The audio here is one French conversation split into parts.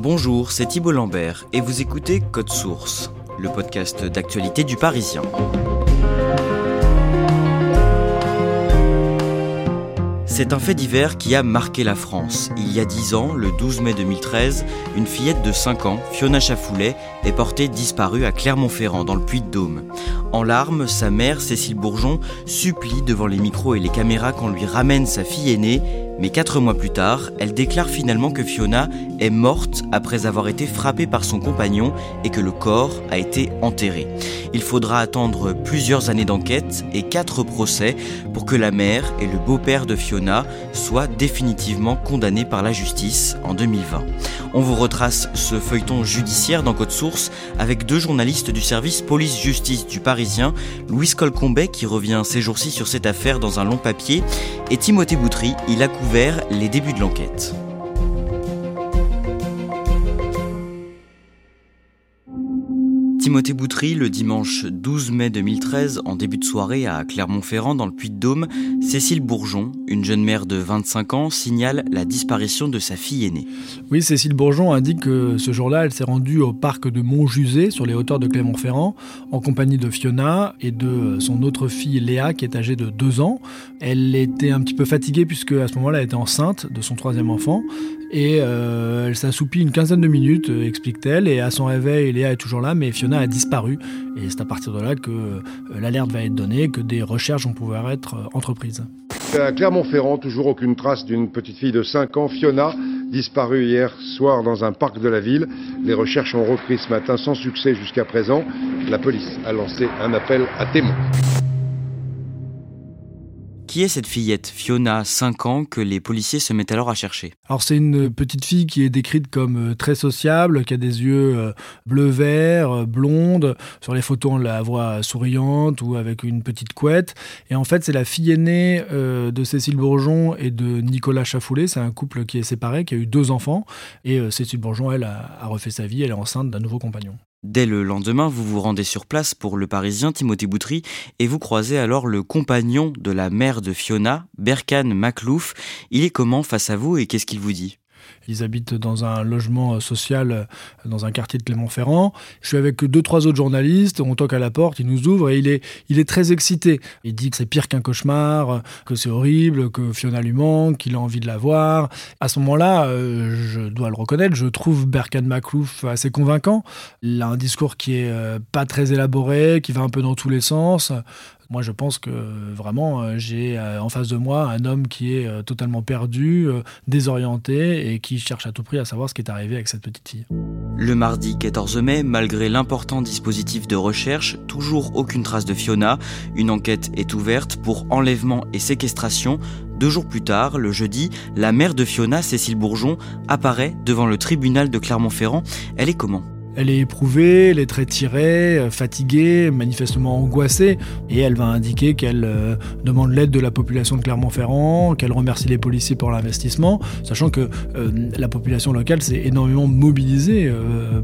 Bonjour, c'est Thibault Lambert et vous écoutez Code Source, le podcast d'actualité du Parisien. C'est un fait divers qui a marqué la France. Il y a 10 ans, le 12 mai 2013, une fillette de 5 ans, Fiona Chafoulet, est portée disparue à Clermont-Ferrand, dans le Puy-de-Dôme. En larmes, sa mère, Cécile Bourgeon, supplie devant les micros et les caméras qu'on lui ramène sa fille aînée, mais 4 mois plus tard, elle déclare finalement que Fiona est morte après avoir été frappée par son compagnon et que le corps a été enterré. Il faudra attendre plusieurs années d'enquête et 4 procès pour que la mère et le beau-père de Fiona soient définitivement condamnés par la justice en 2020. On vous retrace ce feuilleton judiciaire dans Code Source avec deux journalistes du service police-justice du Parisien, Louis Colcombet qui revient ces jours-ci sur cette affaire dans un long papier et Timothée Boutry, il a couvert les débuts de l'enquête. Timothée Boutry, le dimanche 12 mai 2013, en début de soirée à Clermont-Ferrand, dans le Puy-de-Dôme, Cécile Bourgeon, une jeune mère de 25 ans, signale la disparition de sa fille aînée. Oui, Cécile Bourgeon indique que ce jour-là, elle s'est rendue au parc de Montjusé, sur les hauteurs de Clermont-Ferrand, en compagnie de Fiona et de son autre fille Léa, qui est âgée de 2 ans. Elle était un petit peu fatiguée, puisque à ce moment-là, elle était enceinte de son troisième enfant. Et euh, elle s'assoupit une quinzaine de minutes, explique-t-elle, et à son réveil, Léa est toujours là, mais Fiona a disparu. Et c'est à partir de là que euh, l'alerte va être donnée, que des recherches vont pouvoir être euh, entreprises. À Clermont-Ferrand, toujours aucune trace d'une petite fille de 5 ans, Fiona, disparue hier soir dans un parc de la ville. Les recherches ont repris ce matin sans succès jusqu'à présent. La police a lancé un appel à témoins. Qui est cette fillette, Fiona, 5 ans, que les policiers se mettent alors à chercher? Alors c'est une petite fille qui est décrite comme euh, très sociable, qui a des yeux euh, bleu-vert, euh, blonde. Sur les photos, on la voit souriante ou avec une petite couette. Et en fait, c'est la fille aînée de Cécile Bourgeon et de Nicolas Chafoulet. C'est un couple qui est séparé, qui a eu deux enfants. Et Cécile Bourgeon, elle, a refait sa vie. Elle est enceinte d'un nouveau compagnon. Dès le lendemain, vous vous rendez sur place pour le Parisien Timothée Boutry et vous croisez alors le compagnon de la mère de Fiona, Berkane Maclouf. Il est comment face à vous et qu'est-ce qu'il vous dit? Ils habitent dans un logement social euh, dans un quartier de Clermont-Ferrand. Je suis avec deux, trois autres journalistes. On toque à la porte, il nous ouvre et il est, il est très excité. Il dit que c'est pire qu'un cauchemar, que c'est horrible, que Fiona lui manque, qu'il a envie de la voir. À ce moment-là, euh, je dois le reconnaître, je trouve Berkan Maklouf assez convaincant. Il a un discours qui est euh, pas très élaboré, qui va un peu dans tous les sens. Moi, je pense que vraiment, euh, j'ai euh, en face de moi un homme qui est euh, totalement perdu, désorienté et qui cherche à tout prix à savoir ce qui est arrivé avec cette petite fille. Le mardi 14 mai, malgré l'important dispositif de recherche, toujours aucune trace de Fiona. Une enquête est ouverte pour enlèvement et séquestration. Deux jours plus tard, le jeudi, la mère de Fiona, Cécile Bourgeon, apparaît devant le tribunal de Clermont-Ferrand. Elle est comment? Elle est éprouvée, elle est très tirée, euh, fatiguée, manifestement angoissée, et elle va indiquer qu'elle euh, demande l'aide de la population de Clermont-Ferrand, qu'elle remercie les policiers pour l'investissement, sachant que euh, la population locale s'est énormément mobilisée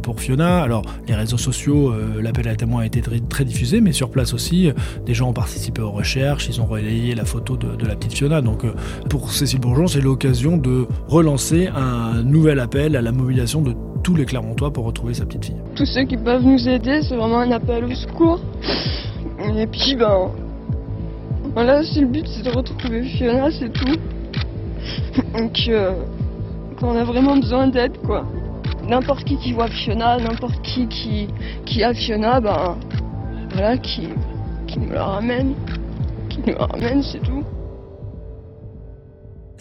pour Fiona. Alors, les réseaux sociaux, l'appel à témoins a été très, diffusé, mais sur place aussi, des gens ont participé aux recherches, ils ont relayé la photo de, la petite Fiona. Donc, pour Cécile Bourgeon, c'est l'occasion de relancer un nouvel appel à la mobilisation de tous les Clermontois pour retrouver sa petite fille. tous ceux qui peuvent nous aider, c'est vraiment un appel au secours. Et puis, ben, Voilà, si le but c'est de retrouver Fiona, c'est tout. Donc, euh, on a vraiment besoin d'aide, quoi. N'importe qui qui voit Fiona, n'importe qui, qui qui a Fiona, ben voilà, qui, qui me la ramène. Qui me la ramène, c'est tout.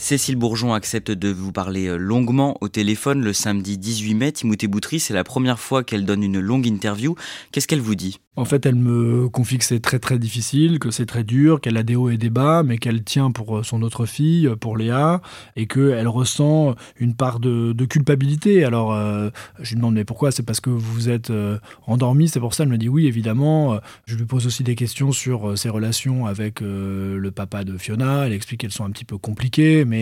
Cécile Bourgeon accepte de vous parler euh, longuement au téléphone le samedi 18 mai. Timothée Boutry, c'est la première fois qu'elle donne une longue interview. Qu'est-ce qu'elle vous dit? En fait, elle me confie que c'est très très difficile, que c'est très dur, qu'elle a des hauts et des bas, mais qu'elle tient pour euh, son autre fille, euh, pour Léa, et qu'elle ressent une part de, culpabilité. Alors, je lui demande, mais pourquoi? C'est parce que vous êtes endormi, c'est pour ça Elle me dit oui, évidemment. Je lui pose aussi des questions sur ses relations avec le papa de Fiona. Elle explique qu'elles sont un petit peu compliquées, mais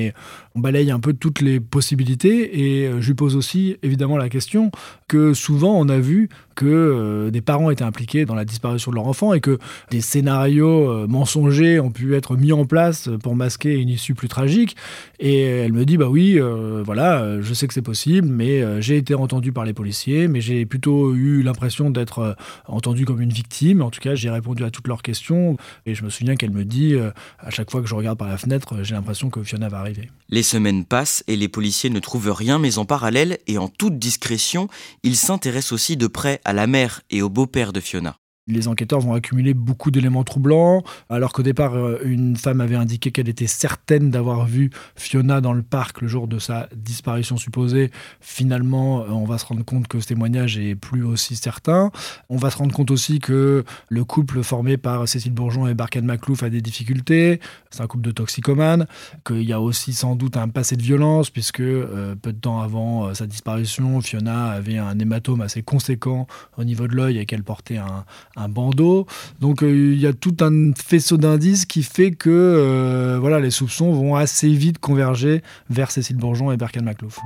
on balaye un peu toutes les possibilités. Et je lui pose aussi, évidemment, la question que souvent on a vu que des parents étaient impliqués dans la disparition de leur enfant et que des scénarios euh, mensongers ont pu être mis en place pour masquer une issue plus tragique. Et elle me dit bah oui, euh, voilà, je sais que c'est possible, mais euh, j'ai été entendu par les policiers, mais j'ai plutôt eu l'impression d'être entendu comme une victime. En tout cas, j'ai répondu à toutes leurs questions et je me souviens qu'elle me dit à chaque fois que je regarde par la fenêtre, j'ai l'impression que Fiona Les semaines passent et les policiers ne trouvent rien, mais en parallèle et en toute discrétion, ils s'intéressent aussi de près à la mère et au beau-père de Fiona. Les enquêteurs vont accumuler beaucoup d'éléments troublants, alors qu'au départ, euh, une femme avait indiqué qu'elle était certaine d'avoir vu Fiona dans le parc le jour de sa disparition supposée. Finalement, euh, on va se rendre compte que ce témoignage est plus aussi certain. On va se rendre compte aussi que le couple formé par Cécile Bourgeon et Barkan Maclouf a des difficultés. C'est un couple de toxicomanes. Qu'il y a aussi sans doute un passé de violence, puisque euh, peu de temps avant sa disparition, Fiona avait un hématome assez conséquent au niveau de l'œil et qu'elle portait un un bandeau. Donc euh, il y a tout un faisceau d'indices qui fait que euh, voilà, les soupçons vont assez vite converger vers Cécile Bourgeon et Berkan Maclouf.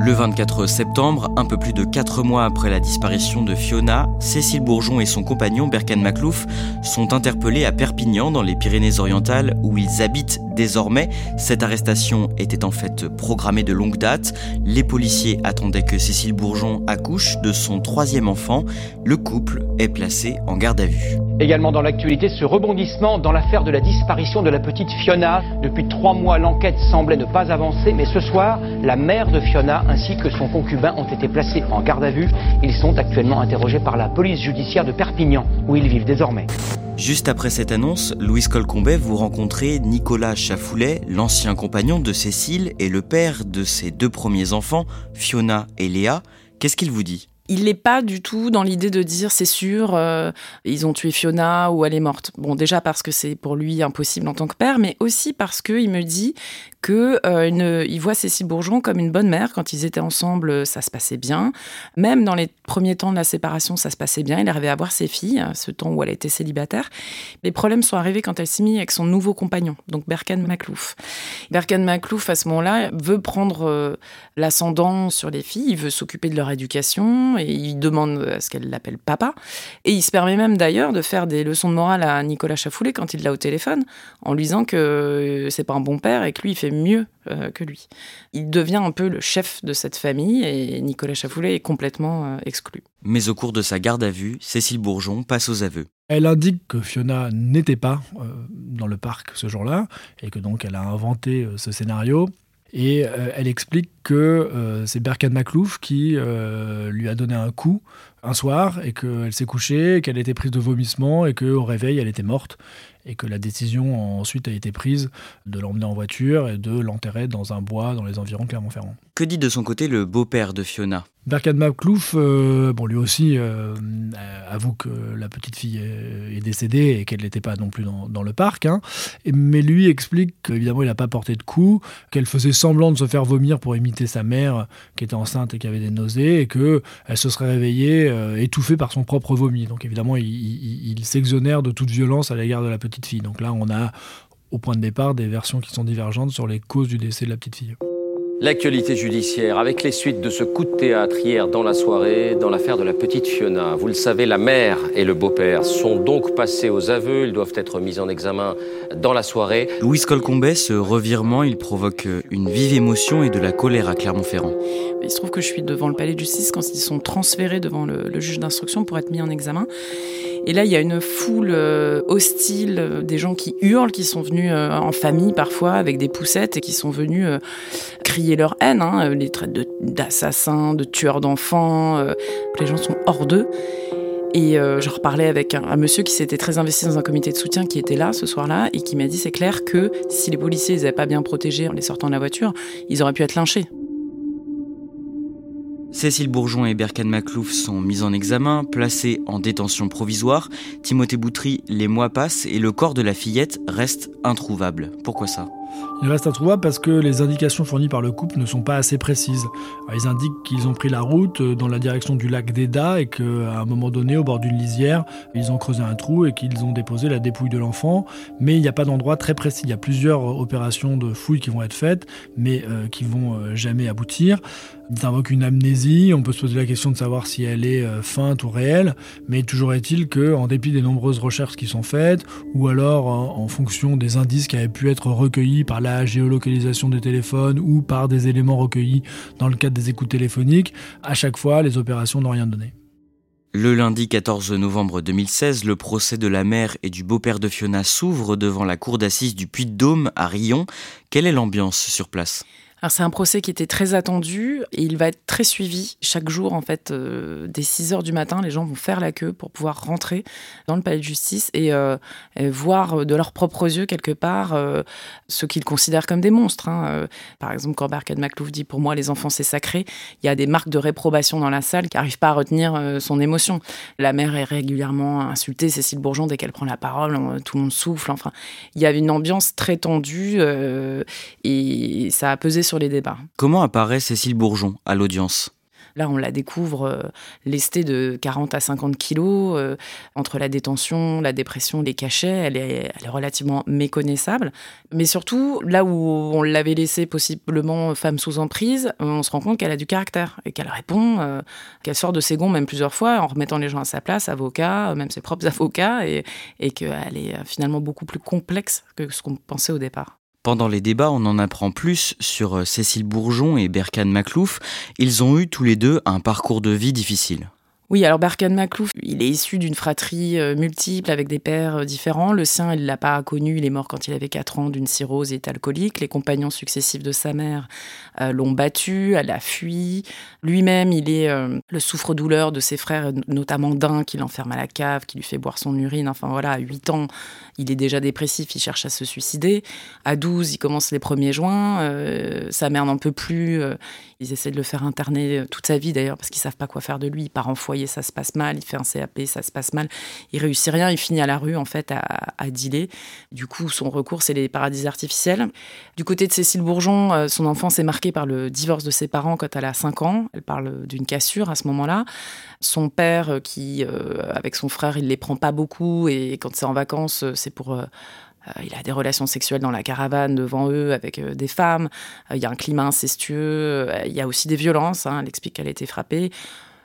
Le 24 septembre, un peu plus de 4 mois après la disparition de Fiona, Cécile Bourgeon et son compagnon Berkan Maclouf sont interpellés à Perpignan dans les Pyrénées-Orientales où ils habitent désormais. Cette arrestation était en fait programmée de longue date. Les policiers attendaient que Cécile Bourgeon accouche de son troisième enfant. Le couple est placé en garde à vue. Également dans l'actualité, ce rebondissement dans l'affaire de la disparition de la petite Fiona. Depuis trois mois, l'enquête semblait ne pas avancer, mais ce soir, la mère de Fiona ainsi que son concubin ont été placés en garde à vue. Ils sont actuellement interrogés par la police judiciaire de Perpignan, où ils vivent désormais. Juste après cette annonce, Louise Colcombet, vous rencontrez Nicolas Chafoulet, l'ancien compagnon de Cécile et le père de ses deux premiers enfants, Fiona et Léa. Qu'est-ce qu'il vous dit? Il n'est pas du tout dans l'idée de dire c'est sûr, euh, ils ont tué Fiona ou elle est morte. Bon, déjà parce que c'est pour lui impossible en tant que père, mais aussi parce qu'il me dit que euh, voit Cécile Bourgeon comme une bonne mère. Quand ils étaient ensemble, ça se passait bien. Même dans les premiers temps de la séparation, ça se passait bien. Il arrivait à voir ses filles, ce temps où elle était célibataire. Les problèmes sont arrivés quand elle s'est mise avec son nouveau compagnon, donc Berkan Maclouf. Berkan Maclouf, à ce moment-là, veut prendre euh, l'ascendant sur les filles, il veut s'occuper de leur éducation et il demande à ce qu'elle l'appelle papa. Et il se permet même d'ailleurs de faire des leçons de morale à Nicolas Chafoulet quand il l'a au téléphone, en lui disant que c'est pas un bon père et que lui, il fait mieux euh, que lui. Il devient un peu le chef de cette famille et Nicolas Chafoulet est complètement euh, exclu. Mais au cours de sa garde à vue, Cécile Bourgeon passe aux aveux. Elle indique que Fiona n'était pas euh, dans le parc ce jour-là et que donc elle a inventé ce scénario. Et elle explique que c'est Berkan Maclouf qui lui a donné un coup un soir et qu'elle s'est couchée, qu'elle était prise de vomissement et qu'au réveil elle était morte et que la décision ensuite a été prise de l'emmener en voiture et de l'enterrer dans un bois dans les environs de Clermont-Ferrand. Que dit de son côté le beau-père de Fiona? Berkan Maclouf, euh, bon, lui aussi euh, avoue que la petite fille est, décédée et qu'elle n'était pas non plus dans, le parc. Hein. mais lui explique qu'évidemment, il n'a pas porté de coup, qu'elle faisait semblant de se faire vomir pour imiter sa mère qui était enceinte et qui avait des nausées et qu'elle se serait réveillée euh, étouffée par son propre vomi. Donc évidemment, il s'exonère de toute violence à l'égard de la petite fille. Donc là, on a au point de départ des versions qui sont divergentes sur les causes du décès de la petite fille. L'actualité judiciaire avec les suites de ce coup de théâtre hier dans la soirée dans l'affaire de la petite Fiona. Vous le savez, la mère et le beau-père sont donc passés aux aveux. Ils doivent être mis en examen dans la soirée. Louis Colcombet, ce revirement, il provoque une vive émotion et de la colère à Clermont-Ferrand. Il se trouve que je suis devant le palais de justice quand ils sont transférés devant le, le juge d'instruction pour être mis en examen. Et là, il y a une foule euh, hostile, euh, des gens qui hurlent, qui sont venus euh, en famille parfois avec des poussettes et qui sont venus crier leur haine, hein, les traites d'assassins, de, tueurs d'enfants. les gens sont hors d'eux. Et je reparlais avec un, monsieur qui s'était très investi dans un comité de soutien qui était là ce soir-là et qui m'a dit c'est clair que si les policiers les avaient pas bien protégés en les sortant de la voiture, ils auraient pu être lynchés. Cécile Bourgeon et Berkan Maclouf sont mis en examen, placés en détention provisoire. Timothée Boutry, les mois passent et le corps de la fillette reste introuvable. Pourquoi ça? Il reste introuvable parce que les indications fournies par le couple ne sont pas assez précises. Ils indiquent qu'ils ont pris la route euh, dans la direction du lac d'Eda et qu'à un moment donné, au bord d'une lisière, ils ont creusé un trou et qu'ils ont déposé la dépouille de l'enfant. Mais il n'y a pas d'endroit très précis. Il y a plusieurs opérations de fouilles qui vont être faites, mais euh, qui vont euh, jamais aboutir. Ils invoquent une amnésie. On peut se poser la question de savoir si elle est feinte ou réelle. Mais toujours est-il que, en dépit des nombreuses recherches qui sont faites, ou alors en fonction des indices qui avaient pu être recueillis par la géolocalisation des téléphones ou par des éléments recueillis dans le cadre des écoutes téléphoniques, à chaque fois, les opérations n'ont rien donné. Le lundi 14 novembre 2016, le procès de la mère et du beau-père de Fiona s'ouvre devant la cour d'assises du Puy-de-Dôme à Rion. Quelle est l'ambiance sur place? Alors c'est un procès qui était très attendu et il va être très suivi chaque jour en fait euh, dès 6 heures du matin les gens vont faire la queue pour pouvoir rentrer dans le palais de justice et, euh, voir de leurs propres yeux quelque part euh, ce qu'ils considèrent comme des monstres. Hein. Par exemple quand Barkad Maclouf dit pour moi les enfants c'est sacré, il y a des marques de réprobation dans la salle qui n'arrivent pas à retenir son émotion. La mère est régulièrement insultée, Cécile Bourgeon dès qu'elle prend la parole, tout le monde souffle. Enfin il y avait une ambiance très tendue et ça a pesé sur les débats. Comment apparaît Cécile Bourgeon à l'audience? Là, on la découvre euh, lestée de 40 à 50 kilos. Euh, entre la détention, la dépression, les cachets, elle est, relativement méconnaissable. Mais surtout, là où on l'avait laissée possiblement femme sous emprise, on se rend compte qu'elle a du caractère et qu'elle répond, euh, qu'elle sort de ses gonds même plusieurs fois en remettant les gens à sa place, avocat, même ses propres avocats, et, et qu'elle est finalement beaucoup plus complexe que ce qu'on pensait au départ. Pendant les débats, on en apprend plus sur euh, Cécile Bourgeon et Berkan Maclouf. Ils ont eu tous les deux un parcours de vie difficile. Oui, alors Berkan Maclouf, il est issu d'une fratrie euh, multiple avec des pères euh, différents. Le sien, il l'a pas connu, il est mort quand il avait 4 ans d'une cirrhose et est alcoolique. Les compagnons successifs de sa mère euh, l'ont battu, elle a fui. Lui-même, il est le souffre-douleur de ses frères, notamment d'un qui l'enferme à la cave, qui lui fait boire son urine. Enfin voilà, à 8 ans, il est déjà dépressif, il cherche à se suicider. À 12, il commence les premiers joints. sa mère n'en peut plus. ils essaient de le faire interner toute sa vie d'ailleurs parce qu'ils savent pas quoi faire de lui. Il part en foyer ça se passe mal, il fait un CAP, ça se passe mal, il réussit rien, il finit à la rue en fait à, à dealer. Du coup, son recours, c'est les paradis artificiels. Du côté de Cécile Bourgeon, euh, son enfance est marquée par le divorce de ses parents quand elle a 5 ans. Elle parle d'une cassure à ce moment-là. Son père, euh, qui, euh, avec son frère, il les prend pas beaucoup et quand c'est en vacances, c'est pour il a des relations sexuelles dans la caravane devant eux avec des femmes. il y a un climat incestueux. il y a aussi des violences. Hein. Elle explique qu'elle a été frappée.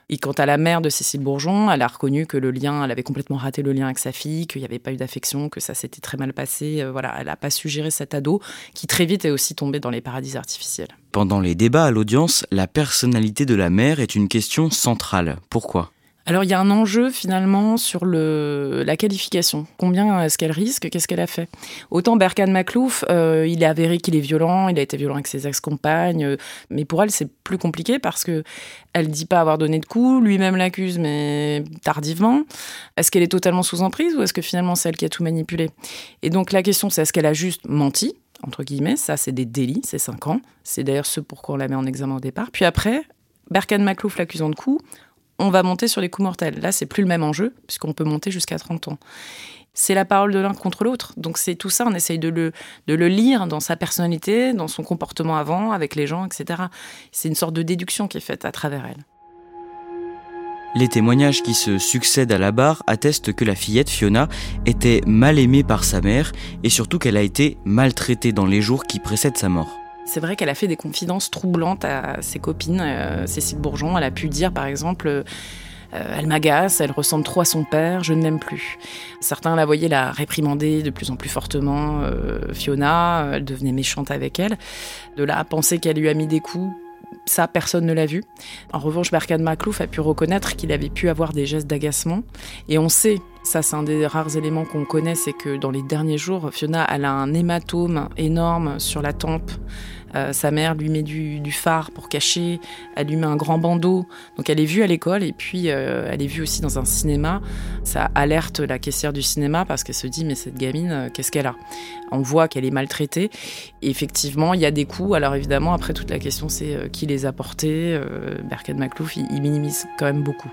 Et quant à la mère de Cécile Bourgeon, elle a reconnu que le lien, elle avait complètement raté le lien avec sa fille, qu'il n'y avait pas eu d'affection, que ça s'était très mal passé. Euh, voilà, elle n'a pas su gérer cet ado qui très vite est aussi tombé dans les paradis artificiels. Pendant les débats à l'audience, la personnalité de la mère est une question centrale. Pourquoi? Alors il y a un enjeu finalement sur le, la qualification. Combien est-ce qu'elle risque? Qu'est-ce qu'elle a fait? Autant Berkan Maclouf, euh, il est avéré qu'il est violent, il a été violent avec ses ex-compagnes, euh, mais pour elle c'est plus compliqué parce que elle dit pas avoir donné de coups, lui-même l'accuse mais tardivement. Est-ce qu'elle est totalement sous emprise ou est-ce que finalement c'est elle qui a tout manipulé? Et donc la question c'est est-ce qu'elle a juste menti entre guillemets, ça c'est des délits, c'est 5 ans. C'est d'ailleurs ce pourquoi on la met en examen au départ. Puis après, Berkan Maclouf l'accusant de coups, on va monter sur les coups mortels. Là, c'est plus le même enjeu, puisqu'on peut monter jusqu'à 30 ans. C'est la parole de l'un contre l'autre. Donc c'est tout ça, on essaye de le, de le lire dans sa personnalité, dans son comportement avant, avec les gens, etc. C'est une sorte de déduction qui est faite à travers elle. Les témoignages qui se succèdent à la barre attestent que la fillette Fiona était mal aimée par sa mère et surtout qu'elle a été maltraitée dans les jours qui précèdent sa mort. C'est vrai qu'elle a fait des confidences troublantes à ses copines. Euh, Cécile Bourgeon, elle a pu dire par exemple euh, elle m'agace, elle ressemble trop à son père, je ne l'aime plus. Certains la voyaient la réprimander de plus en plus fortement. Euh, Fiona, elle devenait méchante avec elle. De là à penser qu'elle lui a mis des coups, ça, personne ne l'a vu. En revanche, Berkan Maclouf a pu reconnaître qu'il avait pu avoir des gestes d'agacement. Et on sait Ça, c'est un des rares éléments qu'on connaît, c'est que dans les derniers jours, Fiona, elle a un hématome énorme sur la tempe. Euh, sa mère lui met du, phare pour cacher, elle lui met un grand bandeau. Donc elle est vue à l'école et puis euh, elle est vue aussi dans un cinéma. Ça alerte la caissière du cinéma parce qu'elle se dit mais cette gamine, euh, qu'est-ce qu'elle a? On voit qu'elle est maltraitée. Effectivement, il y a des coups. Alors évidemment, après toute la question c'est qui les a portés. Berken Maclouf, il minimise quand même beaucoup.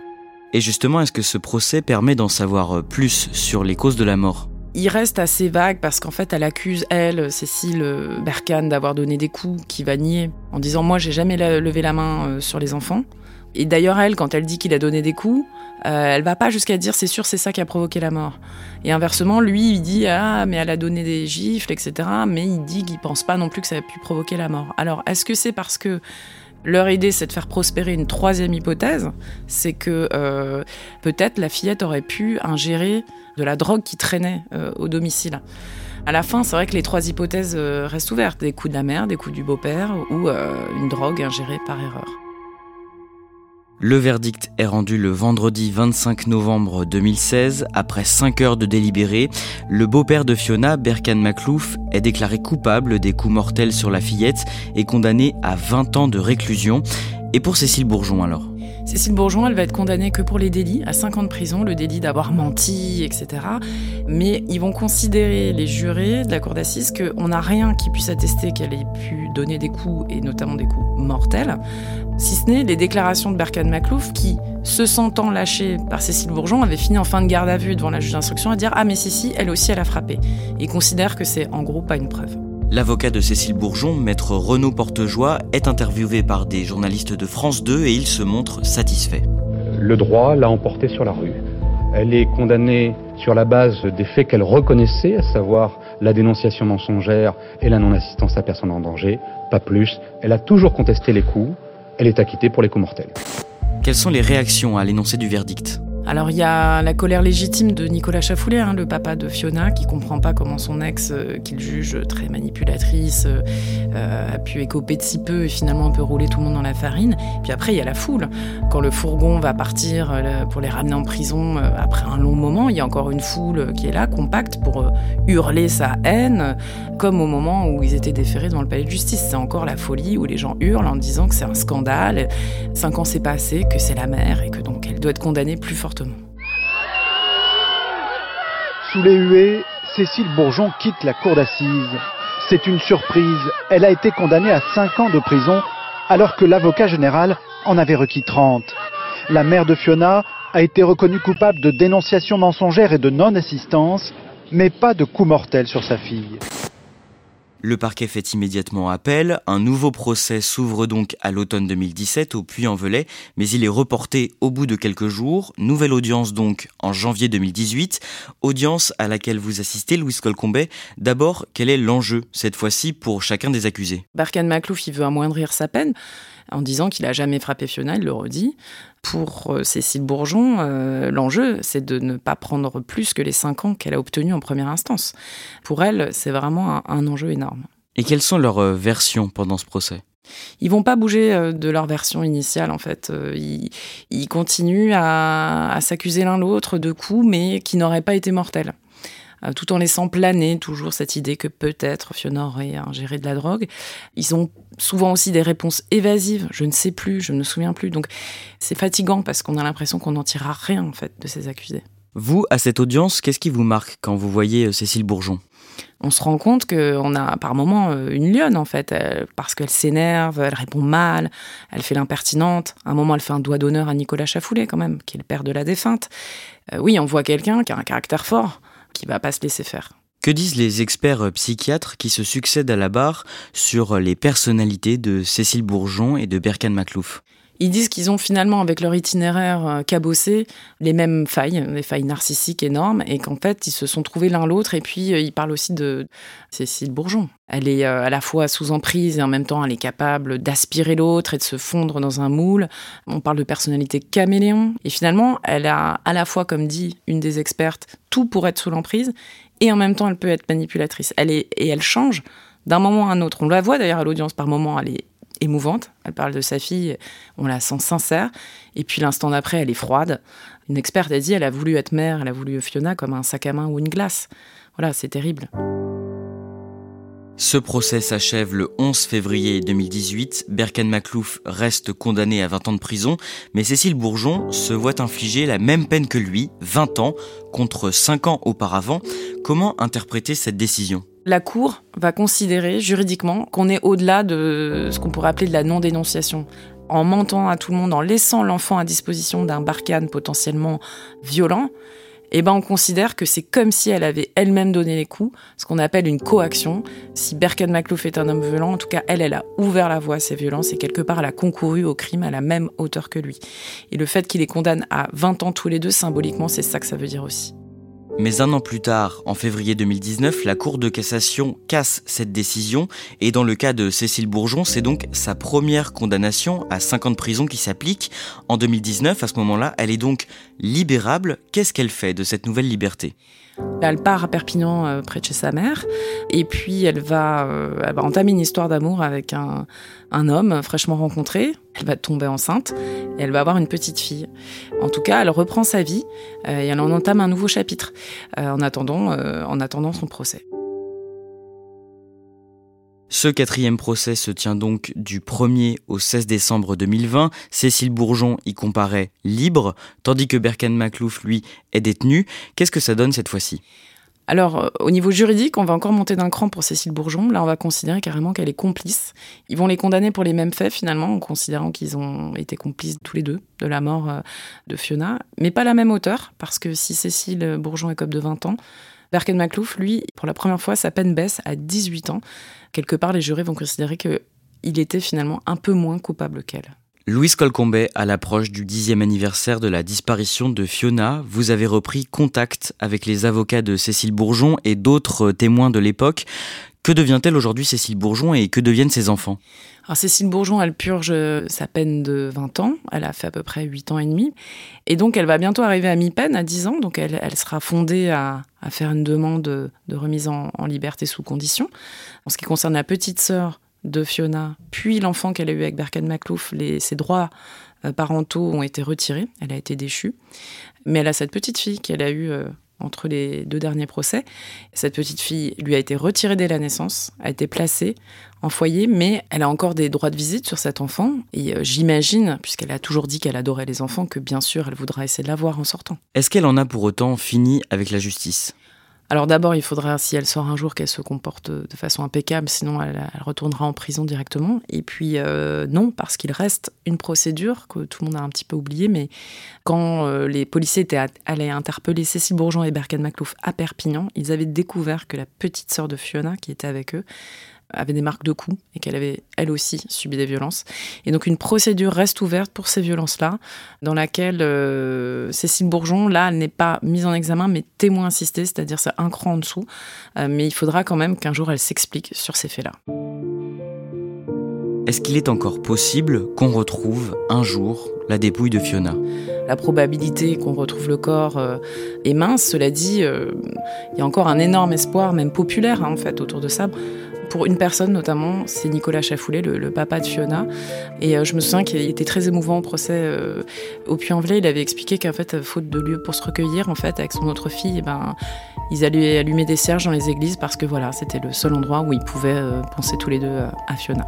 Et justement, est-ce que ce procès permet d'en savoir plus sur les causes de la mort? Il reste assez vague parce qu'en fait, elle accuse, elle, Cécile Berkane, d'avoir donné des coups, qui va nier, en disant Moi, j'ai jamais levé la main euh, sur les enfants. Et d'ailleurs, elle, quand elle dit qu'il a donné des coups, euh, elle va pas jusqu'à dire c'est sûr, c'est ça qui a provoqué la mort. Et inversement, lui, il dit ah mais elle a donné des gifles, etc. Mais il dit qu'il pense pas non plus que ça a pu provoquer la mort. Alors, est-ce que c'est parce que leur idée, c'est de faire prospérer une troisième hypothèse, c'est que euh, peut-être la fillette aurait pu ingérer de la drogue qui traînait euh, au domicile. À la fin, c'est vrai que les trois hypothèses euh, restent ouvertes des coups de la mère, des coups du beau-père ou une drogue ingérée par erreur. Le verdict est rendu le vendredi 25 novembre 2016. Après 5 heures de délibéré, le beau-père de Fiona, Berkan Maclouf, est déclaré coupable des coups mortels sur la fillette et condamné à 20 ans de réclusion. Et pour Cécile Bourgeon alors? Cécile Bourgeon, elle va être condamnée que pour les délits, à 5 ans de prison, le délit d'avoir menti, etc. Mais ils vont considérer, les jurés de la cour d'assises, qu'on n'a rien qui puisse attester qu'elle ait pu donner des coups, et notamment des coups mortels, si ce n'est les déclarations de Berkan Maclouf qui, se sentant lâché par Cécile Bourgeon, avait fini en fin de garde à vue devant la juge d'instruction à dire Ah, mais si, elle aussi, elle a frappé. Et considère que c'est en gros pas une preuve. L'avocat de Cécile Bourgeon, maître Renaud Portejoie, est interviewé par des journalistes de France 2 et il se montre satisfait. Le droit l'a emporté sur la rue. Elle est condamnée sur la base des faits qu'elle reconnaissait, à savoir la dénonciation mensongère et la non-assistance à personne en danger, pas plus. Elle a toujours contesté les coups, elle est acquittée pour les coups mortels. Quelles sont les réactions à l'énoncé du verdict? Alors il y a la colère légitime de Nicolas Chafoulet, hein, le papa de Fiona, qui comprend pas comment son ex, euh, qu'il juge très manipulatrice, euh, a pu écoper de si peu et finalement un peu rouler tout le monde dans la farine. Puis après il y a la foule. Quand le fourgon va partir euh, pour les ramener en prison après un long moment, il y a encore une foule qui est là, compacte, pour hurler sa haine, comme au moment où ils étaient déférés dans le palais de justice. C'est encore la folie où les gens hurlent en disant que c'est un scandale, cinq ans s'est passé, que c'est la mère et que donc doit être condamnée plus fortement sous les huées, Cécile Bourgeon quitte la cour d'assises. C'est une surprise. Elle a été condamnée à 5 ans de prison alors que l'avocat général en avait requis 30. La mère de Fiona a été reconnue coupable de dénonciation mensongère et de non-assistance, mais pas de coup mortel sur sa fille. Le parquet fait immédiatement appel. Un nouveau procès s'ouvre donc à l'automne 2017 au Puy-en-Velay, mais il est reporté au bout de quelques jours. Nouvelle audience donc en janvier 2018. Audience à laquelle vous assistez, Louis Colcombet. D'abord, quel est l'enjeu cette fois-ci pour chacun des accusés? Barkan Maclouf, veut amoindrir sa peine en disant qu'il a jamais frappé Fiona, il le redit. Pour euh, Cécile Bourgeon, euh, l'enjeu, c'est de ne pas prendre plus que les cinq ans qu'elle a obtenus en première instance. Pour elle, c'est vraiment un, enjeu énorme. Et quelles sont leurs euh, versions pendant ce procès? Ils vont pas bouger de leur version initiale en fait. Ils, continuent à s'accuser l'un l'autre de coups, mais qui n'auraient pas été mortels. Euh, tout en laissant planer toujours cette idée que peut-être Fiona aurait ingéré de la drogue. Ils ont souvent aussi des réponses évasives, je ne sais plus, je ne me souviens plus. Donc c'est fatigant parce qu'on a l'impression qu'on n'en tirera rien en fait de ces accusés. Vous, à cette audience, qu'est-ce qui vous marque quand vous voyez euh, Cécile Bourgeon? On se rend compte qu'on a par moments euh, une lionne en fait, parce qu'elle s'énerve, elle répond mal, elle fait l'impertinente. À un moment, elle fait un doigt d'honneur à Nicolas Chafoulet quand même, qui est le père de la défunte. oui, on voit quelqu'un qui a un caractère fort, qui va pas se laisser faire. Que disent les experts psychiatres qui se succèdent à la barre sur les personnalités de Cécile Bourgeon et de Berkan Maclouf? Ils disent qu'ils ont finalement, avec leur itinéraire euh, cabossé, les mêmes failles, des failles narcissiques énormes, et qu'en fait, ils se sont trouvés l'un l'autre. Et puis, euh, ils parlent aussi de Cécile Bourgeon. Elle est euh, à la fois sous emprise et en même temps, elle est capable d'aspirer l'autre et de se fondre dans un moule. On parle de personnalité caméléon. Et finalement, elle a à la fois, comme dit une des expertes, tout pour être sous l'emprise, et en même temps, elle peut être manipulatrice. Elle est, et elle change d'un moment à un autre. On la voit d'ailleurs à l'audience par moment, elle est émouvante. Elle parle de sa fille, on la sent sincère. Et puis l'instant d'après, elle est froide. Une experte a dit, elle a voulu être mère, elle a voulu Fiona comme un sac à main ou une glace. Voilà, c'est terrible. Ce procès s'achève le 11 février 2018. Berken Maclouf reste condamné à 20 ans de prison, mais Cécile Bourgeon se voit infliger la même peine que lui, 20 ans, contre 5 ans auparavant. Comment interpréter cette décision? La Cour va considérer juridiquement qu'on est au-delà de ce qu'on pourrait appeler de la non-dénonciation. En mentant à tout le monde, en laissant l'enfant à disposition d'un barcane potentiellement violent, eh ben on considère que c'est comme si elle avait elle-même donné les coups, ce qu'on appelle une coaction. Si Berkan Maclouf est un homme violent, en tout cas, elle, elle a ouvert la voie à ces violences et quelque part, elle a concouru au crime à la même hauteur que lui. Et le fait qu'il les condamne à 20 ans tous les deux, symboliquement, c'est ça que ça veut dire aussi. Mais un an plus tard, en février 2019, la Cour de cassation casse cette décision et dans le cas de Cécile Bourgeon, c'est donc sa première condamnation à 5 ans de prison qui s'applique. En 2019, à ce moment-là, elle est donc libérable. Qu'est-ce qu'elle fait de cette nouvelle liberté? Elle part à Perpignan euh, près de chez sa mère et puis elle va, euh, entamer une histoire d'amour avec un, homme fraîchement rencontré. Elle va tomber enceinte et elle va avoir une petite fille. En tout cas, elle reprend sa vie euh, et elle en entame un nouveau chapitre en, attendant, en attendant son procès. Ce quatrième procès se tient donc du 1er au 16 décembre 2020. Cécile Bourgeon y comparaît libre, tandis que Berkan Maclouf, lui, est détenu. Qu'est-ce que ça donne cette fois-ci? Alors, euh, au niveau juridique, on va encore monter d'un cran pour Cécile Bourgeon. Là, on va considérer carrément qu'elle est complice. Ils vont les condamner pour les mêmes faits, finalement, en considérant qu'ils ont été complices tous les deux de la mort euh, de Fiona, mais pas la même hauteur, parce que si Cécile Bourgeon est comme de 20 ans, Berken Maclouf, lui, pour la première fois, sa peine baisse à 18 ans. Quelque part, les jurés vont considérer qu'il était finalement un peu moins coupable qu'elle. Louise Colcombet, à l'approche du dixième anniversaire de la disparition de Fiona, vous avez repris contact avec les avocats de Cécile Bourgeon et d'autres témoins de l'époque. Que devient-elle aujourd'hui Cécile Bourgeon et que deviennent ses enfants? Alors Cécile Bourgeon, elle purge sa peine de 20 ans, elle a fait à peu près 8 ans et demi, et donc elle va bientôt arriver à mi-peine, à 10 ans, donc elle, sera fondée à, faire une demande de, remise en, liberté sous condition. En ce qui concerne la petite sœur de Fiona, puis l'enfant qu'elle a eu avec Berkan Maclouf, ses droits euh, parentaux ont été retirés, elle a été déchue, mais elle a cette petite fille qu'elle a eue euh, entre les deux derniers procès. Cette petite fille lui a été retirée dès la naissance, a été placée en foyer, mais elle a encore des droits de visite sur cet enfant. Et euh, j'imagine, puisqu'elle a toujours dit qu'elle adorait les enfants, que bien sûr, elle voudra essayer de la voir en sortant. Est-ce qu'elle en a pour autant fini avec la justice? Alors d'abord, il faudra, si elle sort un jour, qu'elle se comporte de façon impeccable, sinon elle, retournera en prison directement. Et puis euh, non, parce qu'il reste une procédure que tout le monde a un petit peu oubliée, mais quand euh, les policiers étaient allés interpeller Cécile Bourgeon et Berkan Maclouf à Perpignan, ils avaient découvert que la petite sœur de Fiona, qui était avec eux, avait des marques de coups et qu'elle avait elle aussi subi des violences. Et donc une procédure reste ouverte pour ces violences-là, dans laquelle euh, Cécile Bourgeon, là, n'est pas mise en examen, mais témoin assisté, c'est-à-dire c'est un cran en dessous. Euh, mais il faudra quand même qu'un jour elle s'explique sur ces faits-là. Est-ce qu'il est encore possible qu'on retrouve un jour la dépouille de Fiona? La probabilité qu'on retrouve le corps euh, est mince. Cela dit, il y a encore un énorme espoir, même populaire hein, en fait, autour de ça pour une personne notamment, c'est Nicolas Chafoulet, le, papa de Fiona. Et euh, je me souviens qu'il était très émouvant au procès euh, au Puy-en-Velay. Il avait expliqué qu'en fait, faute de lieu pour se recueillir, en fait, avec son autre fille, eh ben, ils allaient allumer des cierges dans les églises parce que voilà, c'était le seul endroit où ils pouvaient euh, penser tous les deux à Fiona.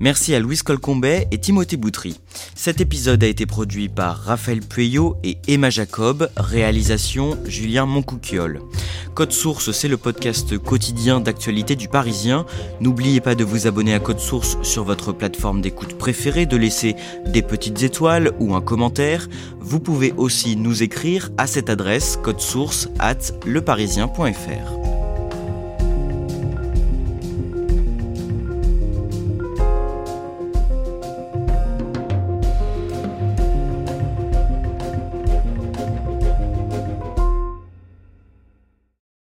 Merci à Louise Colcombet et Timothée Boutry. Cet épisode a été produit par Raphaël Pueyo et Emma Jacob, réalisation Julien Moncouquiole. Code Source, c'est le podcast quotidien d'actualité du Parisien. N'oubliez pas de vous abonner à Code Source sur votre plateforme d'écoute préférée, de laisser des petites étoiles ou un commentaire. Vous pouvez aussi nous écrire à cette adresse source at leparisien.fr.